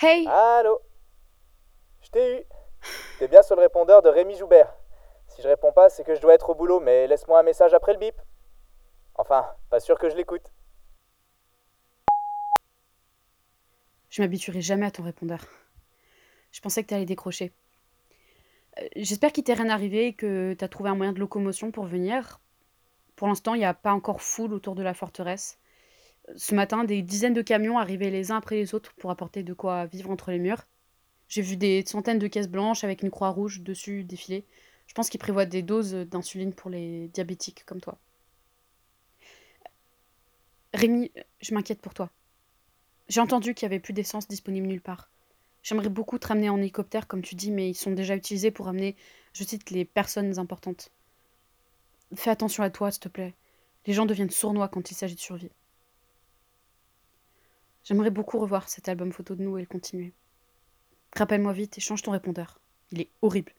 Hey Allô Je t'ai eu. T'es bien sur le répondeur de Rémi Joubert. Si je réponds pas, c'est que je dois être au boulot, mais laisse-moi un message après le bip. Enfin, pas sûr que je l'écoute. Je m'habituerai jamais à ton répondeur. Je pensais que t'allais décrocher. Euh, J'espère qu'il t'est rien arrivé et que t'as trouvé un moyen de locomotion pour venir. Pour l'instant, il n'y a pas encore foule autour de la forteresse. Ce matin, des dizaines de camions arrivaient les uns après les autres pour apporter de quoi vivre entre les murs. J'ai vu des centaines de caisses blanches avec une croix rouge dessus défiler. Je pense qu'ils prévoient des doses d'insuline pour les diabétiques comme toi. Rémi, je m'inquiète pour toi. J'ai entendu qu'il n'y avait plus d'essence disponible nulle part. J'aimerais beaucoup te ramener en hélicoptère, comme tu dis, mais ils sont déjà utilisés pour ramener, je cite, les personnes importantes. Fais attention à toi, s'il te plaît. Les gens deviennent sournois quand il s'agit de survie. J'aimerais beaucoup revoir cet album photo de nous et le continuer. Rappelle-moi vite et change ton répondeur. Il est horrible.